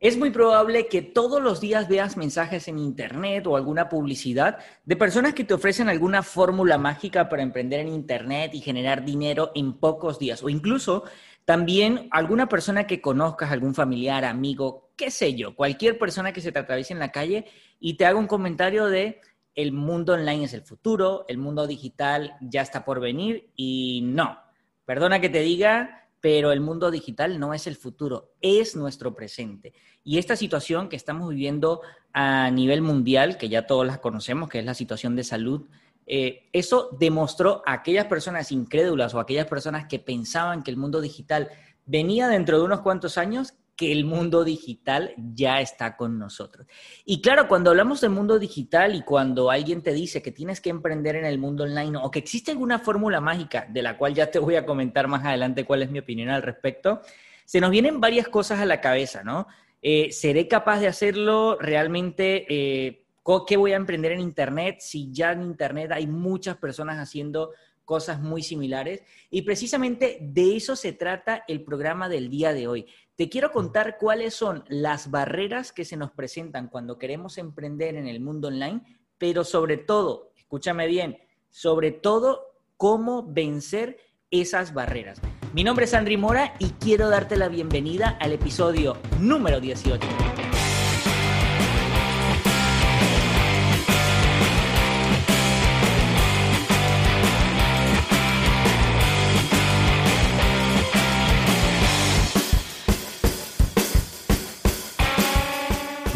Es muy probable que todos los días veas mensajes en Internet o alguna publicidad de personas que te ofrecen alguna fórmula mágica para emprender en Internet y generar dinero en pocos días. O incluso también alguna persona que conozcas, algún familiar, amigo, qué sé yo, cualquier persona que se te atraviese en la calle y te haga un comentario de el mundo online es el futuro, el mundo digital ya está por venir y no. Perdona que te diga, pero el mundo digital no es el futuro, es nuestro presente. Y esta situación que estamos viviendo a nivel mundial, que ya todos la conocemos, que es la situación de salud, eh, eso demostró a aquellas personas incrédulas o aquellas personas que pensaban que el mundo digital venía dentro de unos cuantos años que el mundo digital ya está con nosotros. Y claro, cuando hablamos del mundo digital y cuando alguien te dice que tienes que emprender en el mundo online o que existe alguna fórmula mágica, de la cual ya te voy a comentar más adelante cuál es mi opinión al respecto, se nos vienen varias cosas a la cabeza, ¿no? Eh, ¿Seré capaz de hacerlo realmente? Eh, ¿Qué voy a emprender en Internet si ya en Internet hay muchas personas haciendo cosas muy similares? Y precisamente de eso se trata el programa del día de hoy, te quiero contar cuáles son las barreras que se nos presentan cuando queremos emprender en el mundo online, pero sobre todo, escúchame bien, sobre todo cómo vencer esas barreras. Mi nombre es Andri Mora y quiero darte la bienvenida al episodio número 18.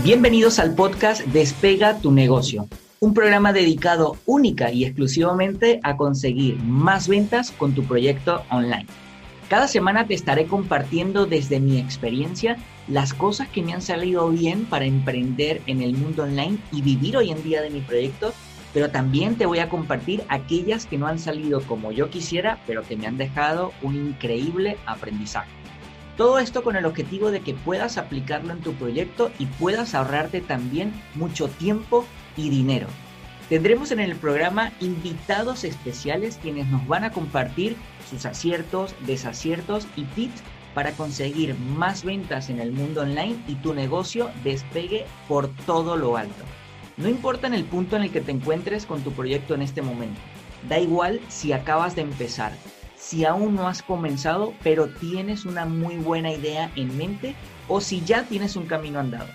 Bienvenidos al podcast Despega tu negocio, un programa dedicado única y exclusivamente a conseguir más ventas con tu proyecto online. Cada semana te estaré compartiendo desde mi experiencia las cosas que me han salido bien para emprender en el mundo online y vivir hoy en día de mi proyecto, pero también te voy a compartir aquellas que no han salido como yo quisiera, pero que me han dejado un increíble aprendizaje. Todo esto con el objetivo de que puedas aplicarlo en tu proyecto y puedas ahorrarte también mucho tiempo y dinero. Tendremos en el programa invitados especiales quienes nos van a compartir sus aciertos, desaciertos y tips para conseguir más ventas en el mundo online y tu negocio despegue por todo lo alto. No importa en el punto en el que te encuentres con tu proyecto en este momento. Da igual si acabas de empezar si aún no has comenzado, pero tienes una muy buena idea en mente o si ya tienes un camino andado.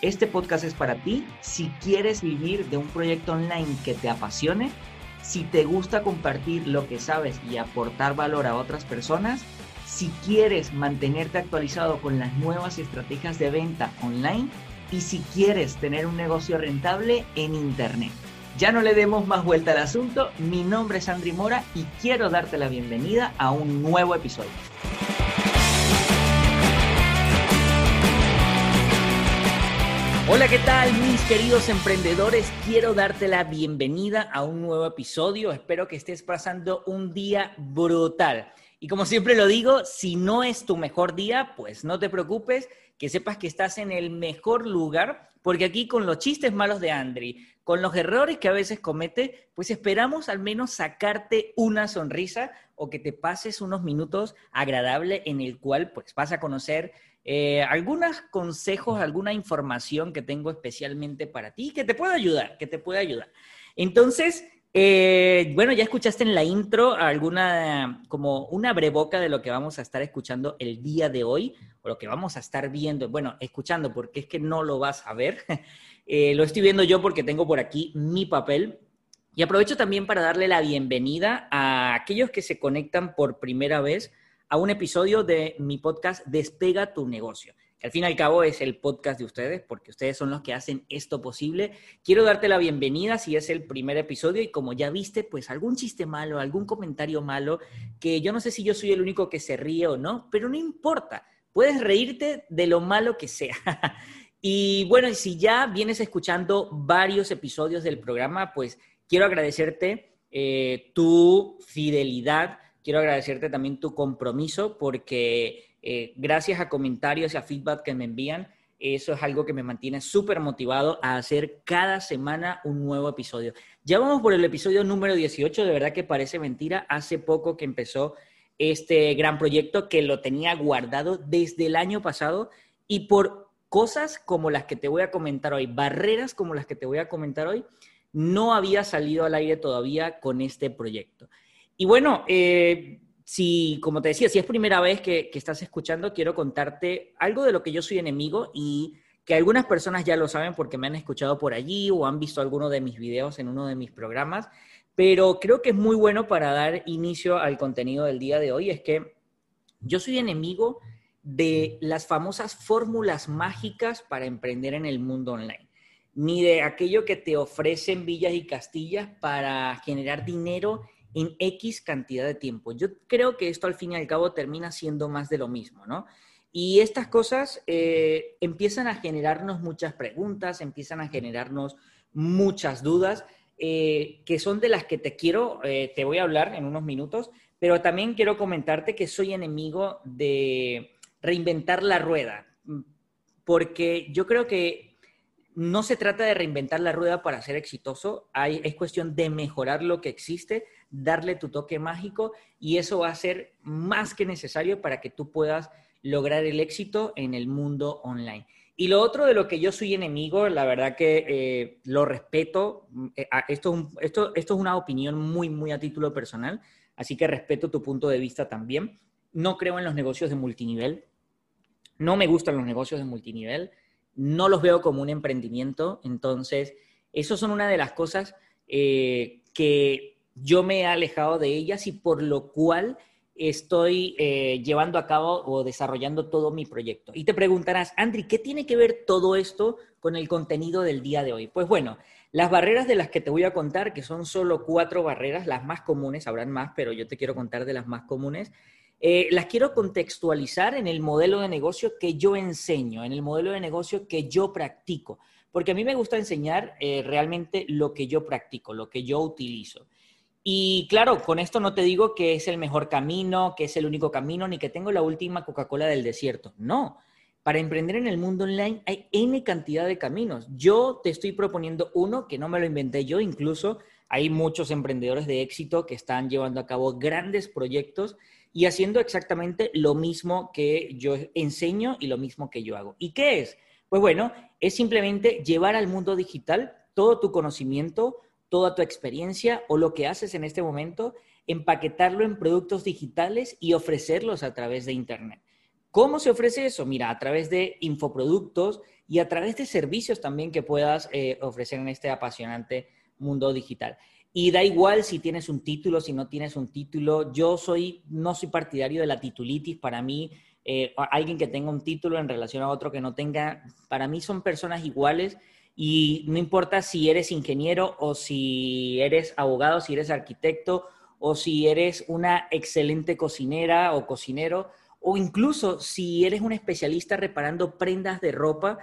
Este podcast es para ti si quieres vivir de un proyecto online que te apasione, si te gusta compartir lo que sabes y aportar valor a otras personas, si quieres mantenerte actualizado con las nuevas estrategias de venta online y si quieres tener un negocio rentable en Internet. Ya no le demos más vuelta al asunto, mi nombre es Andri Mora y quiero darte la bienvenida a un nuevo episodio. Hola, ¿qué tal mis queridos emprendedores? Quiero darte la bienvenida a un nuevo episodio. Espero que estés pasando un día brutal. Y como siempre lo digo, si no es tu mejor día, pues no te preocupes, que sepas que estás en el mejor lugar, porque aquí con los chistes malos de Andri, con los errores que a veces comete, pues esperamos al menos sacarte una sonrisa o que te pases unos minutos agradables en el cual pues vas a conocer eh, algunos consejos, alguna información que tengo especialmente para ti que te pueda ayudar, que te pueda ayudar. Entonces, eh, bueno, ya escuchaste en la intro alguna, como una breboca de lo que vamos a estar escuchando el día de hoy, o lo que vamos a estar viendo, bueno, escuchando, porque es que no lo vas a ver. Eh, lo estoy viendo yo porque tengo por aquí mi papel. Y aprovecho también para darle la bienvenida a aquellos que se conectan por primera vez a un episodio de mi podcast Despega tu negocio. Al fin y al cabo es el podcast de ustedes, porque ustedes son los que hacen esto posible. Quiero darte la bienvenida si es el primer episodio y como ya viste, pues algún chiste malo, algún comentario malo, que yo no sé si yo soy el único que se ríe o no, pero no importa. Puedes reírte de lo malo que sea. Y bueno, si ya vienes escuchando varios episodios del programa, pues quiero agradecerte eh, tu fidelidad, quiero agradecerte también tu compromiso, porque eh, gracias a comentarios y a feedback que me envían, eso es algo que me mantiene súper motivado a hacer cada semana un nuevo episodio. Ya vamos por el episodio número 18, de verdad que parece mentira, hace poco que empezó este gran proyecto que lo tenía guardado desde el año pasado y por cosas como las que te voy a comentar hoy, barreras como las que te voy a comentar hoy, no había salido al aire todavía con este proyecto. Y bueno, eh, si, como te decía, si es primera vez que, que, estás escuchando, quiero contarte algo de lo que yo soy enemigo y que algunas personas ya lo saben porque me han escuchado por allí o han visto alguno de mis videos en uno de mis programas, pero creo que es muy bueno para dar inicio al contenido del día de hoy, es que yo soy enemigo de las famosas fórmulas mágicas para emprender en el mundo online, ni de aquello que te ofrecen villas y castillas para generar dinero en X cantidad de tiempo. Yo creo que esto al fin y al cabo termina siendo más de lo mismo, ¿no? Y estas cosas eh, empiezan a generarnos muchas preguntas, empiezan a generarnos muchas dudas, eh, que son de las que te quiero, eh, te voy a hablar en unos minutos, pero también quiero comentarte que soy enemigo de reinventar la rueda, porque yo creo que no se trata de reinventar la rueda para ser exitoso, Hay, es cuestión de mejorar lo que existe, darle tu toque mágico y eso va a ser más que necesario para que tú puedas lograr el éxito en el mundo online. Y lo otro de lo que yo soy enemigo, la verdad que eh, lo respeto, eh, esto, esto, esto es una opinión muy, muy a título personal, así que respeto tu punto de vista también. No creo en los negocios de multinivel, no me gustan los negocios de multinivel, no los veo como un emprendimiento, entonces, eso son una de las cosas eh, que yo me he alejado de ellas y por lo cual estoy eh, llevando a cabo o desarrollando todo mi proyecto. Y te preguntarás, Andri, ¿qué tiene que ver todo esto con el contenido del día de hoy? Pues bueno, las barreras de las que te voy a contar, que son solo cuatro barreras, las más comunes, habrán más, pero yo te quiero contar de las más comunes, eh, las quiero contextualizar en el modelo de negocio que yo enseño, en el modelo de negocio que yo practico, porque a mí me gusta enseñar eh, realmente lo que yo practico, lo que yo utilizo. Y claro, con esto no te digo que es el mejor camino, que es el único camino, ni que tengo la última Coca-Cola del desierto. No, para emprender en el mundo online hay N cantidad de caminos. Yo te estoy proponiendo uno que no me lo inventé yo, incluso hay muchos emprendedores de éxito que están llevando a cabo grandes proyectos y haciendo exactamente lo mismo que yo enseño y lo mismo que yo hago. ¿Y qué es? Pues bueno, es simplemente llevar al mundo digital todo tu conocimiento, toda tu experiencia o lo que haces en este momento, empaquetarlo en productos digitales y ofrecerlos a través de Internet. ¿Cómo se ofrece eso? Mira, a través de infoproductos y a través de servicios también que puedas eh, ofrecer en este apasionante mundo digital. Y da igual si tienes un título, si no tienes un título. Yo soy, no soy partidario de la titulitis. Para mí, eh, alguien que tenga un título en relación a otro que no tenga, para mí son personas iguales y no importa si eres ingeniero o si eres abogado, si eres arquitecto o si eres una excelente cocinera o cocinero o incluso si eres un especialista reparando prendas de ropa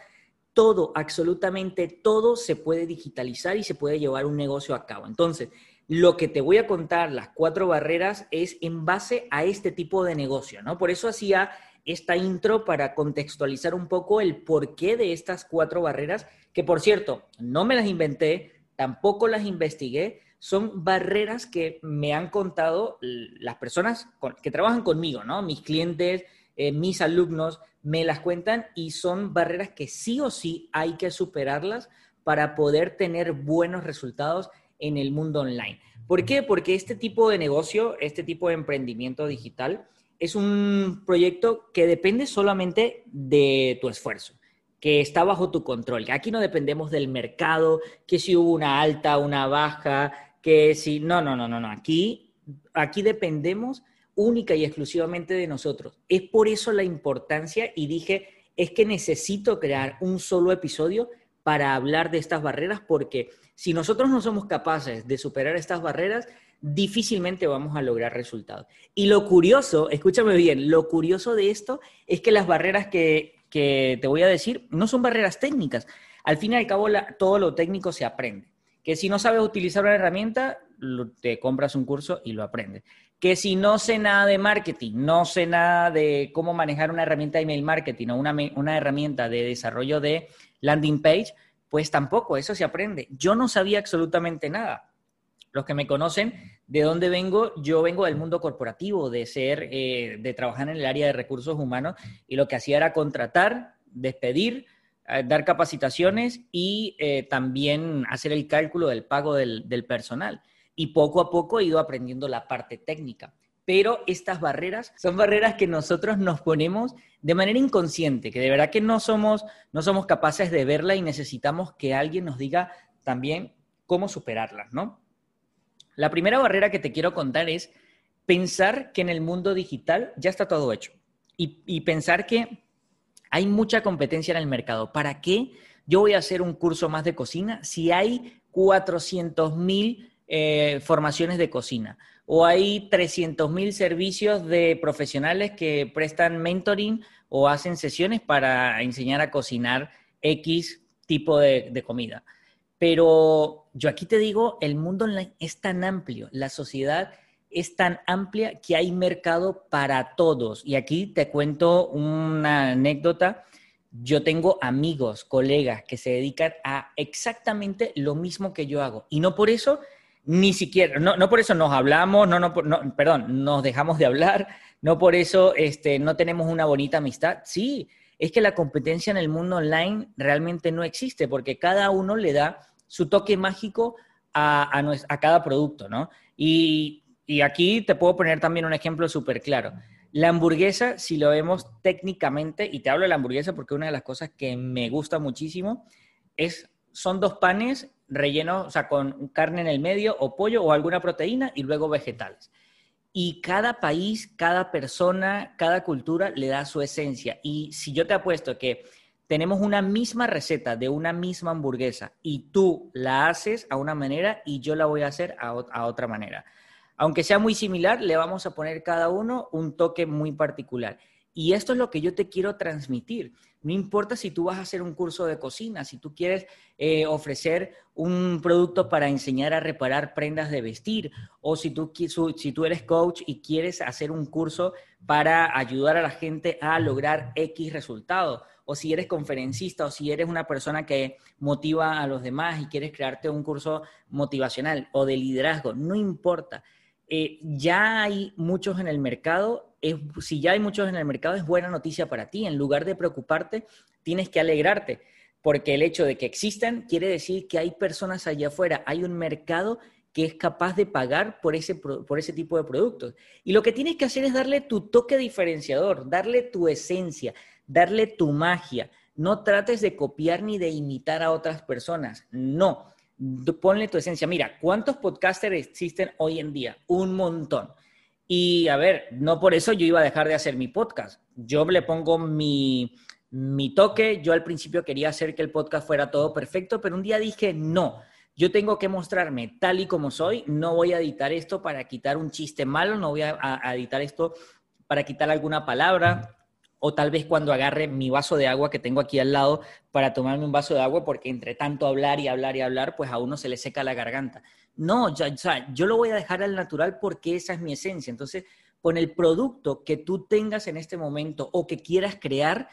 todo, absolutamente todo se puede digitalizar y se puede llevar un negocio a cabo. Entonces, lo que te voy a contar, las cuatro barreras, es en base a este tipo de negocio, ¿no? Por eso hacía esta intro para contextualizar un poco el porqué de estas cuatro barreras, que por cierto, no me las inventé, tampoco las investigué, son barreras que me han contado las personas que trabajan conmigo, ¿no? Mis clientes, eh, mis alumnos, me las cuentan y son barreras que sí o sí hay que superarlas para poder tener buenos resultados en el mundo online. ¿Por qué? Porque este tipo de negocio, este tipo de emprendimiento digital, es un proyecto que depende solamente de tu esfuerzo, que está bajo tu control. Aquí no dependemos del mercado, que si hubo una alta, una baja, que si... No, no, no, no, no. Aquí, aquí dependemos única y exclusivamente de nosotros. Es por eso la importancia y dije, es que necesito crear un solo episodio para hablar de estas barreras porque si nosotros no somos capaces de superar estas barreras, difícilmente vamos a lograr resultados. Y lo curioso, escúchame bien, lo curioso de esto es que las barreras que, te voy a decir no son barreras técnicas. Al fin y al cabo, todo lo técnico se aprende. Que si no sabes utilizar una herramienta, te compras un curso y lo aprendes que si no sé nada de marketing, no sé nada de cómo manejar una herramienta de email marketing o una, una herramienta de desarrollo de landing page, pues tampoco, eso se aprende. Yo no sabía absolutamente nada. Los que me conocen, ¿de dónde vengo? Yo vengo del mundo corporativo, de ser, eh, de trabajar en el área de recursos humanos y lo que hacía era contratar, despedir, eh, dar capacitaciones y eh, también hacer el cálculo del pago del, del personal. Y poco a poco he ido aprendiendo la parte técnica pero estas barreras son barreras que nosotros nos ponemos de manera inconsciente, que de verdad que no somos, no somos capaces de verla y necesitamos que alguien nos diga también cómo superarlas, ¿no? La primera barrera que te quiero contar es pensar que en el mundo digital ya está todo hecho y, pensar que hay mucha competencia en el mercado. ¿Para qué yo voy a hacer un curso más de cocina si hay 400 mil eh, formaciones de cocina? o hay 300.000 servicios de profesionales que prestan mentoring o hacen sesiones para enseñar a cocinar X tipo de, comida. Pero yo aquí te digo, el mundo online es tan amplio, la sociedad es tan amplia que hay mercado para todos. Y aquí te cuento una anécdota. Yo tengo amigos, colegas que se dedican a exactamente lo mismo que yo hago. Y no por eso ni siquiera, no, no por eso nos hablamos, no, no, no, perdón, nos dejamos de hablar, no por eso este, no tenemos una bonita amistad. Sí, es que la competencia en el mundo online realmente no existe porque cada uno le da su toque mágico a, cada producto, ¿no? Y, y, aquí te puedo poner también un ejemplo súper claro. La hamburguesa, si lo vemos técnicamente, y te hablo de la hamburguesa porque una de las cosas que me gusta muchísimo es, son dos panes relleno, o sea, con carne en el medio o pollo o alguna proteína y luego vegetales. Y cada país, cada persona, cada cultura le da su esencia. Y si yo te apuesto que tenemos una misma receta de una misma hamburguesa y tú la haces a una manera y yo la voy a hacer a, a otra manera. Aunque sea muy similar, le vamos a poner cada uno un toque muy particular. Y esto es lo que yo te quiero transmitir. No importa si tú vas a hacer un curso de cocina, si tú quieres eh, ofrecer un producto para enseñar a reparar prendas de vestir, o si tú, si tú eres coach y quieres hacer un curso para ayudar a la gente a lograr X resultado, o si eres conferencista, o si eres una persona que motiva a los demás y quieres crearte un curso motivacional o de liderazgo, no importa. Eh, ya hay muchos en el mercado si ya hay muchos en el mercado, es buena noticia para ti. En lugar de preocuparte, tienes que alegrarte, porque el hecho de que existan quiere decir que hay personas allá afuera, hay un mercado que es capaz de pagar por ese, por ese tipo de productos. Y lo que tienes que hacer es darle tu toque diferenciador, darle tu esencia, darle tu magia. No trates de copiar ni de imitar a otras personas. No, ponle tu esencia. Mira, ¿cuántos podcasters existen hoy en día? Un montón. Y a ver, no por eso yo iba a dejar de hacer mi podcast. Yo le pongo mi, mi toque. Yo al principio quería hacer que el podcast fuera todo perfecto, pero un día dije, no, yo tengo que mostrarme tal y como soy. No voy a editar esto para quitar un chiste malo, no voy a, editar esto para quitar alguna palabra, o tal vez cuando agarre mi vaso de agua que tengo aquí al lado para tomarme un vaso de agua, porque entre tanto hablar y hablar y hablar, pues a uno se le seca la garganta. No, ya, yo lo voy a dejar al natural porque esa es mi esencia. Entonces, con el producto que tú tengas en este momento o que quieras crear,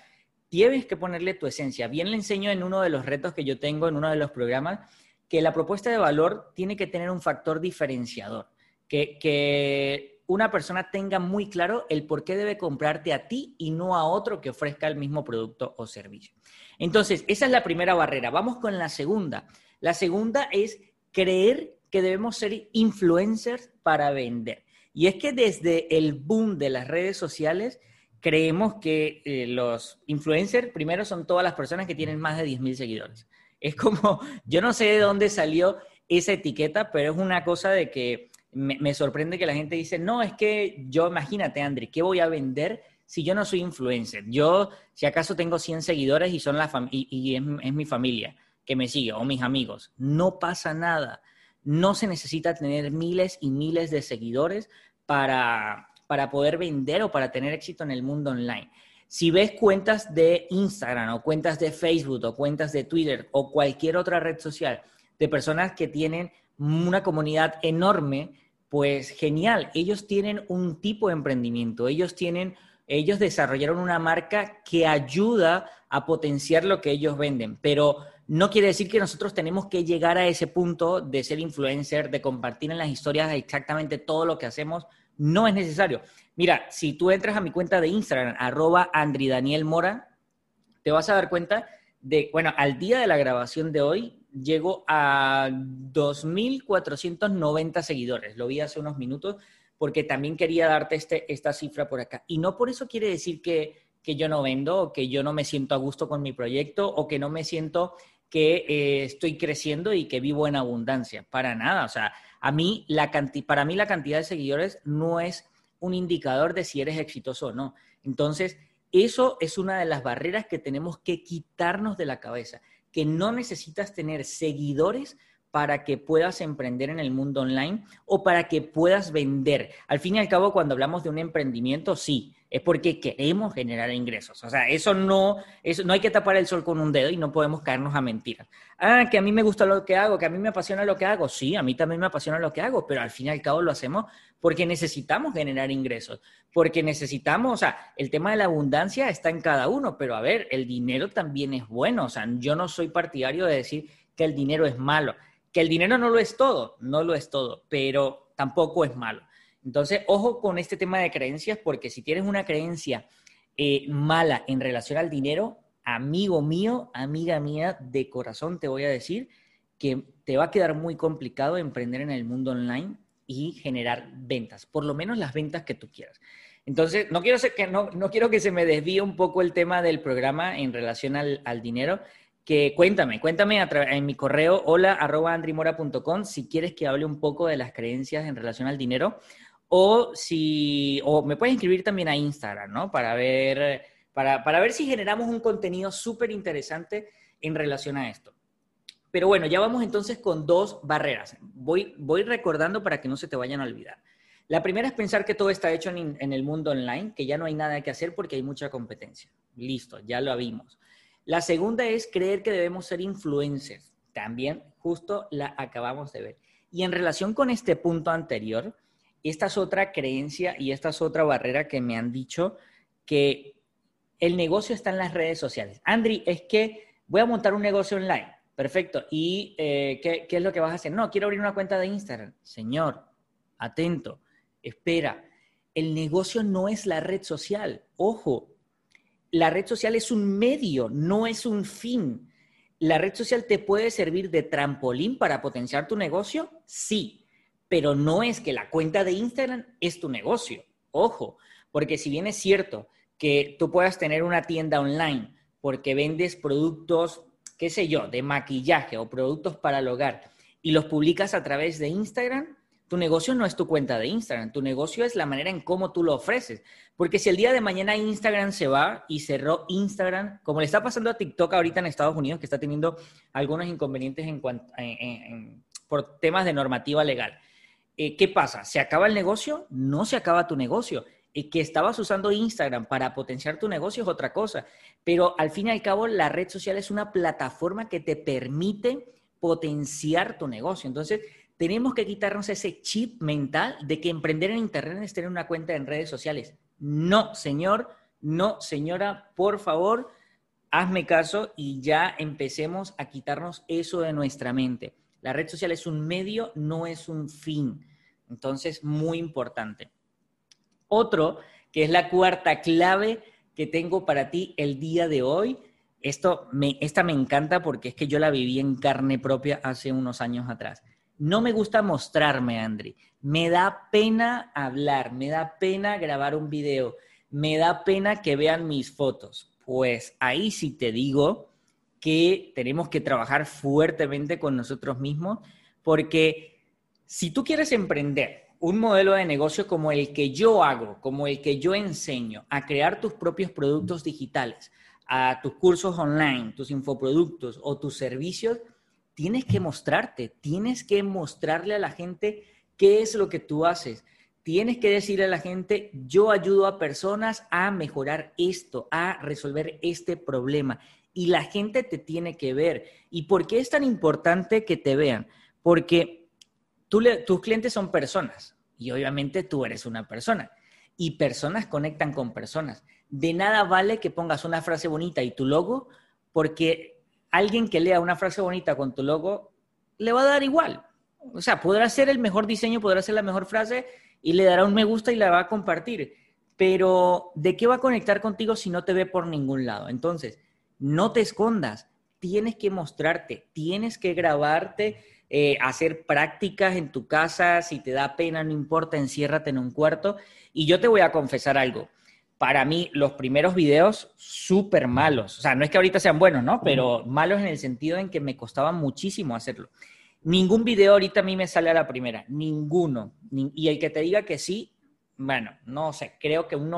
tienes que ponerle tu esencia. Bien le enseño en uno de los retos que yo tengo, en uno de los programas, que la propuesta de valor tiene que tener un factor diferenciador, que, que una persona tenga muy claro el por qué debe comprarte a ti y no a otro que ofrezca el mismo producto o servicio. Entonces, esa es la primera barrera. Vamos con la segunda. La segunda es creer que debemos ser influencers para vender. Y es que desde el boom de las redes sociales, creemos que eh, los influencers primero son todas las personas que tienen más de 10.000 seguidores. Es como, yo no sé de dónde salió esa etiqueta, pero es una cosa de que me, sorprende que la gente dice, no, es que yo, imagínate, André, ¿qué voy a vender si yo no soy influencer? Yo, si acaso tengo 100 seguidores y, son la y, es mi familia que me sigue o mis amigos, no pasa nada. No se necesita tener miles y miles de seguidores para, para poder vender o para tener éxito en el mundo online. Si ves cuentas de Instagram o cuentas de Facebook o cuentas de Twitter o cualquier otra red social de personas que tienen una comunidad enorme, pues genial, ellos tienen un tipo de emprendimiento, ellos tienen, ellos desarrollaron una marca que ayuda a potenciar lo que ellos venden, pero no quiere decir que nosotros tenemos que llegar a ese punto de ser influencer, de compartir en las historias exactamente todo lo que hacemos. No es necesario. Mira, si tú entras a mi cuenta de Instagram, arroba Andri Daniel Mora, te vas a dar cuenta de, bueno, al día de la grabación de hoy, llego a 2.490 seguidores. Lo vi hace unos minutos porque también quería darte este, esta cifra por acá. Y no por eso quiere decir que, yo no vendo o que yo no me siento a gusto con mi proyecto o que no me siento que eh, estoy creciendo y que vivo en abundancia. Para nada. O sea, a mí, la para mí la cantidad de seguidores no es un indicador de si eres exitoso o no. Entonces, eso es una de las barreras que tenemos que quitarnos de la cabeza, que no necesitas tener seguidores para que puedas emprender en el mundo online o para que puedas vender. Al fin y al cabo, cuando hablamos de un emprendimiento, sí, es porque queremos generar ingresos. O sea, eso no, eso, no hay que tapar el sol con un dedo y no podemos caernos a mentiras. Ah, que a mí me gusta lo que hago, que a mí me apasiona lo que hago. Sí, a mí también me apasiona lo que hago, pero al fin y al cabo lo hacemos porque necesitamos generar ingresos, porque necesitamos, o sea, el tema de la abundancia está en cada uno, pero a ver, el dinero también es bueno. O sea, yo no soy partidario de decir que el dinero es malo. Que el dinero no lo es todo, no lo es todo, pero tampoco es malo. Entonces, ojo con este tema de creencias, porque si tienes una creencia eh, mala en relación al dinero, amigo mío, amiga mía, de corazón te voy a decir que te va a quedar muy complicado emprender en el mundo online y generar ventas, por lo menos las ventas que tú quieras. Entonces, no quiero, que, se me desvíe un poco el tema del programa en relación al, dinero, que cuéntame, cuéntame en mi correo hola arroba andrimora.com si quieres que hable un poco de las creencias en relación al dinero o si, o me puedes inscribir también a Instagram, ¿no? Para ver, para, para ver si generamos un contenido súper interesante en relación a esto. Pero bueno, ya vamos entonces con dos barreras. Voy, voy recordando para que no se te vayan a olvidar. La primera es pensar que todo está hecho en, en, el mundo online, que ya no hay nada que hacer porque hay mucha competencia. Listo, ya lo vimos. La segunda es creer que debemos ser influencers. También justo la acabamos de ver. Y en relación con este punto anterior, esta es otra creencia y esta es otra barrera que me han dicho que el negocio está en las redes sociales. Andri, es que voy a montar un negocio online. Perfecto. ¿Y eh, ¿qué, qué es lo que vas a hacer? No, quiero abrir una cuenta de Instagram. Señor, atento, espera. El negocio no es la red social. Ojo, la red social es un medio, no es un fin. ¿La red social te puede servir de trampolín para potenciar tu negocio? Sí pero no es que la cuenta de Instagram es tu negocio. Ojo, porque si bien es cierto que tú puedas tener una tienda online porque vendes productos, qué sé yo, de maquillaje o productos para el hogar y los publicas a través de Instagram, tu negocio no es tu cuenta de Instagram, tu negocio es la manera en cómo tú lo ofreces. Porque si el día de mañana Instagram se va y cerró Instagram, como le está pasando a TikTok ahorita en Estados Unidos, que está teniendo algunos inconvenientes en por temas de normativa legal. Eh, ¿qué pasa? ¿Se acaba el negocio? No se acaba tu negocio. Eh, que estabas usando Instagram para potenciar tu negocio es otra cosa. Pero al fin y al cabo, la red social es una plataforma que te permite potenciar tu negocio. Entonces, tenemos que quitarnos ese chip mental de que emprender en Internet es tener una cuenta en redes sociales. No, señor, no, señora, por favor, hazme caso y ya empecemos a quitarnos eso de nuestra mente. La red social es un medio, no es un fin. Entonces, muy importante. Otro, que es la cuarta clave que tengo para ti el día de hoy. Esto me, esta me encanta porque es que yo la viví en carne propia hace unos años atrás. No me gusta mostrarme, Andri. Me da pena hablar, me da pena grabar un video, me da pena que vean mis fotos. Pues ahí sí te digo que tenemos que trabajar fuertemente con nosotros mismos, porque si tú quieres emprender un modelo de negocio como el que yo hago, como el que yo enseño, a crear tus propios productos digitales, a tus cursos online, tus infoproductos o tus servicios, tienes que mostrarte, tienes que mostrarle a la gente qué es lo que tú haces. Tienes que decirle a la gente, yo ayudo a personas a mejorar esto, a resolver este problema y la gente te tiene que ver. ¿Y por qué es tan importante que te vean? Porque tus clientes son personas y obviamente tú eres una persona y personas conectan con personas. De nada vale que pongas una frase bonita y tu logo porque alguien que lea una frase bonita con tu logo le va a dar igual. O sea, podrá ser el mejor diseño, podrá ser la mejor frase y le dará un me gusta y la va a compartir. Pero ¿de qué va a conectar contigo si no te ve por ningún lado? Entonces, no te escondas, tienes que mostrarte, tienes que grabarte, eh, hacer prácticas en tu casa, si te da pena, no importa, enciérrate en un cuarto. Y yo te voy a confesar algo. Para mí, los primeros videos, súper malos. O sea, no es que ahorita sean buenos, ¿no? Pero malos en el sentido en que me costaba muchísimo hacerlo. Ningún video ahorita a mí me sale a la primera, ninguno. y el que te diga que sí, bueno, no sé, creo que un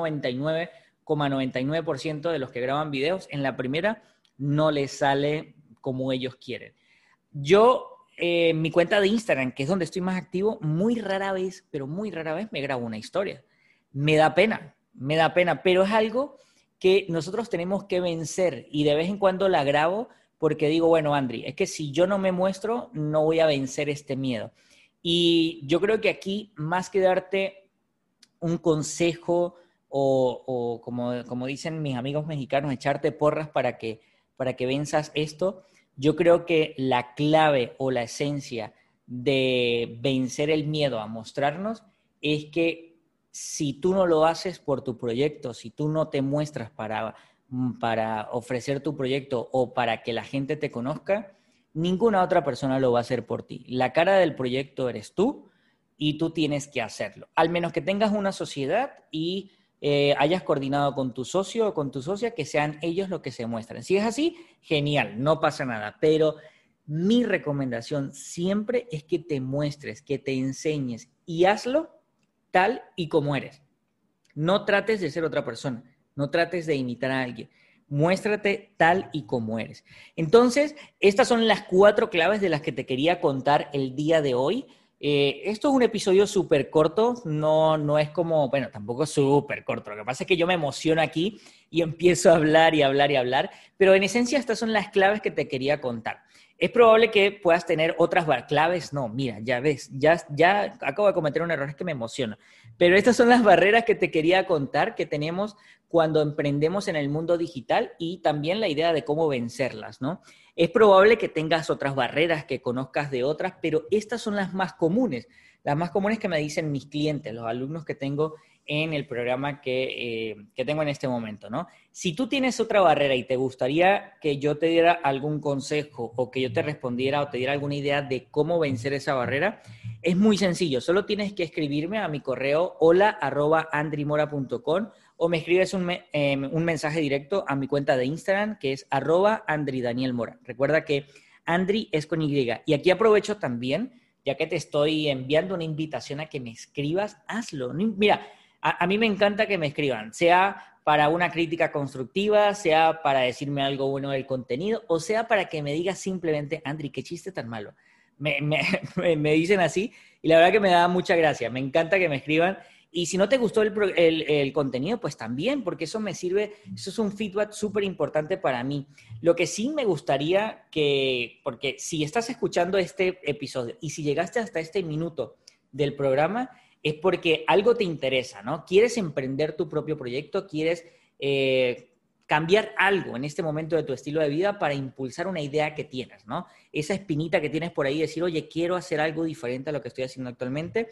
99,99% de los que graban videos en la primera no les sale como ellos quieren. Yo, eh, mi cuenta de Instagram, que es donde estoy más activo, muy rara vez, pero muy rara vez me grabo una historia. Me da pena, me da pena, pero es algo que nosotros tenemos que vencer y de vez en cuando la grabo porque digo, bueno, Andri, es que si yo no me muestro, no voy a vencer este miedo. Y yo creo que aquí, más que darte un consejo o, como, dicen mis amigos mexicanos, echarte porras para que, para que venzas esto, yo creo que la clave o la esencia de vencer el miedo a mostrarnos es que si tú no lo haces por tu proyecto, si tú no te muestras para, para ofrecer tu proyecto o para que la gente te conozca, ninguna otra persona lo va a hacer por ti. La cara del proyecto eres tú y tú tienes que hacerlo. Al menos que tengas una sociedad y eh, hayas coordinado con tu socio o con tu socia, que sean ellos los que se muestren. Si es así, genial, no pasa nada. Pero mi recomendación siempre es que te muestres, que te enseñes y hazlo tal y como eres. No trates de ser otra persona, no trates de imitar a alguien. Muéstrate tal y como eres. Entonces, estas son las cuatro claves de las que te quería contar el día de hoy. Eh, esto es un episodio súper corto, no, no es como, bueno, tampoco súper corto. Lo que pasa es que yo me emociono aquí y empiezo a hablar y hablar y hablar, pero en esencia estas son las claves que te quería contar. Es probable que puedas tener otras claves. No, mira, ya ves, ya, ya acabo de cometer un error, es que me emociona. Pero estas son las barreras que te quería contar que tenemos cuando emprendemos en el mundo digital y también la idea de cómo vencerlas, ¿no? Es probable que tengas otras barreras, que conozcas de otras, pero estas son las más comunes, las más comunes que me dicen mis clientes, los alumnos que tengo en el programa que, eh, que, tengo en este momento, ¿no? Si tú tienes otra barrera y te gustaría que yo te diera algún consejo o que yo te respondiera o te diera alguna idea de cómo vencer esa barrera, es muy sencillo. Solo tienes que escribirme a mi correo hola arroba andrimora.com o me escribes un, em, un, mensaje directo a mi cuenta de Instagram, que es arroba Andri Daniel Mora. Recuerda que Andri es con Y. Y aquí aprovecho también, ya que te estoy enviando una invitación a que me escribas, hazlo. Mira, a, mí me encanta que me escriban, sea para una crítica constructiva, sea para decirme algo bueno del contenido, o sea para que me digas simplemente, Andri, qué chiste tan malo. Me, me, me, dicen así y la verdad que me da mucha gracia. Me encanta que me escriban y si no te gustó el, contenido, pues también, porque eso me sirve, eso es un feedback súper importante para mí. Lo que sí me gustaría que, porque si estás escuchando este episodio y si llegaste hasta este minuto del programa, es porque algo te interesa, ¿no? Quieres emprender tu propio proyecto, quieres eh, cambiar algo en este momento de tu estilo de vida para impulsar una idea que tienes, ¿no? Esa espinita que tienes por ahí, decir, oye, quiero hacer algo diferente a lo que estoy haciendo actualmente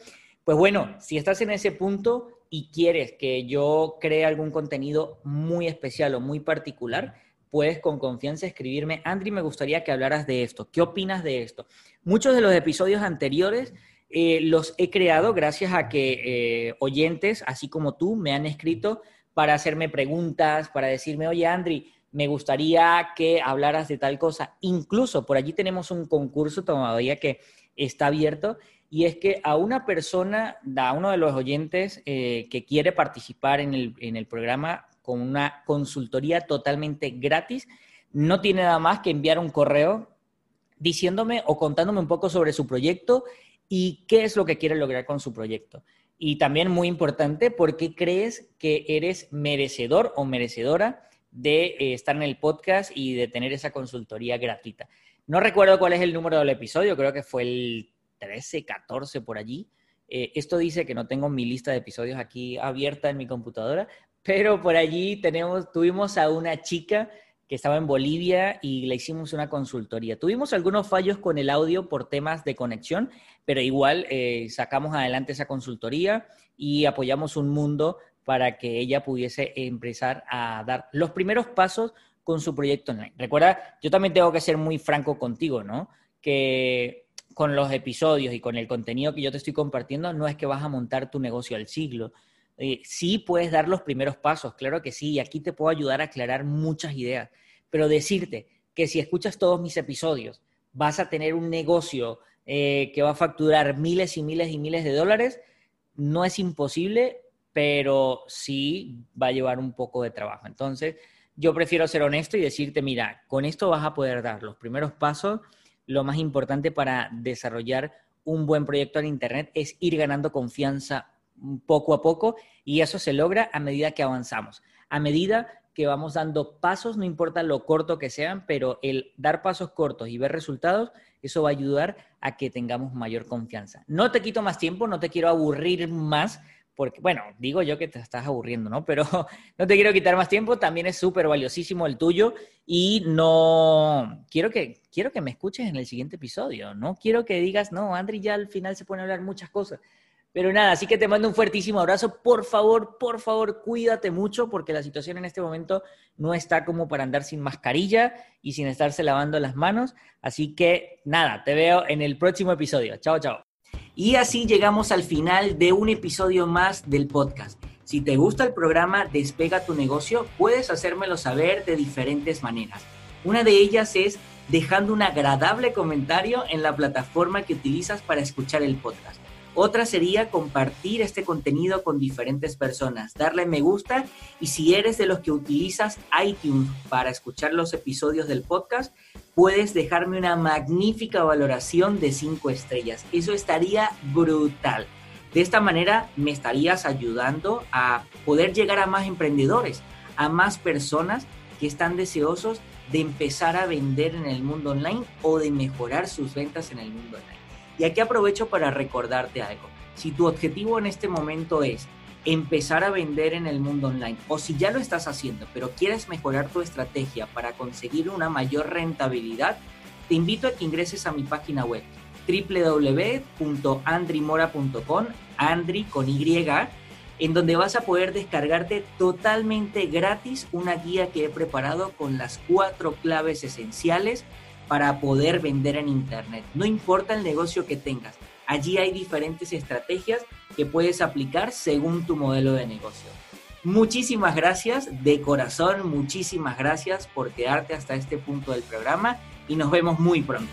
pues bueno, si estás en ese punto y quieres que yo cree algún contenido muy especial o muy particular, puedes con confianza escribirme, Andri, me gustaría que hablaras de esto. ¿Qué opinas de esto? Muchos de los episodios anteriores eh, los he creado gracias a que eh, oyentes, así como tú, me han escrito para hacerme preguntas, para decirme, oye, Andri, me gustaría que hablaras de tal cosa. Incluso por allí tenemos un concurso todavía que está abierto y es que a una persona, a uno de los oyentes eh, que quiere participar en el, en el programa con una consultoría totalmente gratis, no tiene nada más que enviar un correo diciéndome o contándome un poco sobre su proyecto y qué es lo que quiere lograr con su proyecto. Y también muy importante, ¿por qué crees que eres merecedor o merecedora de eh, estar en el podcast y de tener esa consultoría gratuita? No recuerdo cuál es el número del episodio, creo que fue el 13, 14 por allí. Eh, esto dice que no tengo mi lista de episodios aquí abierta en mi computadora, pero por allí tenemos, tuvimos a una chica que estaba en Bolivia y le hicimos una consultoría. Tuvimos algunos fallos con el audio por temas de conexión, pero igual eh, sacamos adelante esa consultoría y apoyamos un mundo para que ella pudiese empezar a dar los primeros pasos con su proyecto online. Recuerda, yo también tengo que ser muy franco contigo, ¿no? Que con los episodios y con el contenido que yo te estoy compartiendo, no es que vas a montar tu negocio al siglo. Eh, sí puedes dar los primeros pasos, claro que sí, y aquí te puedo ayudar a aclarar muchas ideas, pero decirte que si escuchas todos mis episodios, vas a tener un negocio eh, que va a facturar miles y miles y miles de dólares, no es imposible, pero sí va a llevar un poco de trabajo. Entonces, yo prefiero ser honesto y decirte, mira, con esto vas a poder dar los primeros pasos. Lo más importante para desarrollar un buen proyecto en Internet es ir ganando confianza poco a poco y eso se logra a medida que avanzamos. A medida que vamos dando pasos, no importa lo corto que sean, pero el dar pasos cortos y ver resultados, eso va a ayudar a que tengamos mayor confianza. No te quito más tiempo, no te quiero aburrir más, porque, bueno, digo yo que te estás aburriendo, ¿no? Pero no te quiero quitar más tiempo, también es súper valiosísimo el tuyo y no, quiero que, quiero que me escuches en el siguiente episodio, ¿no? Quiero que digas, no, Andri ya al final se pone a hablar muchas cosas. Pero nada, así que te mando un fuertísimo abrazo. Por favor, por favor, cuídate mucho porque la situación en este momento no está como para andar sin mascarilla y sin estarse lavando las manos. Así que nada, te veo en el próximo episodio. Chao, chao. Y así llegamos al final de un episodio más del podcast. Si te gusta el programa Despega tu negocio, puedes hacérmelo saber de diferentes maneras. Una de ellas es dejando un agradable comentario en la plataforma que utilizas para escuchar el podcast. Otra sería compartir este contenido con diferentes personas, darle me gusta y si eres de los que utilizas iTunes para escuchar los episodios del podcast, puedes dejarme una magnífica valoración de 5 estrellas. Eso estaría brutal. De esta manera me estarías ayudando a poder llegar a más emprendedores, a más personas que están deseosos de empezar a vender en el mundo online o de mejorar sus ventas en el mundo online. Y aquí aprovecho para recordarte algo. Si tu objetivo en este momento es empezar a vender en el mundo online o si ya lo estás haciendo, pero quieres mejorar tu estrategia para conseguir una mayor rentabilidad, te invito a que ingreses a mi página web www.andrimora.com, Andri con Y, en donde vas a poder descargarte totalmente gratis una guía que he preparado con las cuatro claves esenciales para poder vender en Internet. No importa el negocio que tengas, allí hay diferentes estrategias que puedes aplicar según tu modelo de negocio. Muchísimas gracias, de corazón, muchísimas gracias por quedarte hasta este punto del programa y nos vemos muy pronto.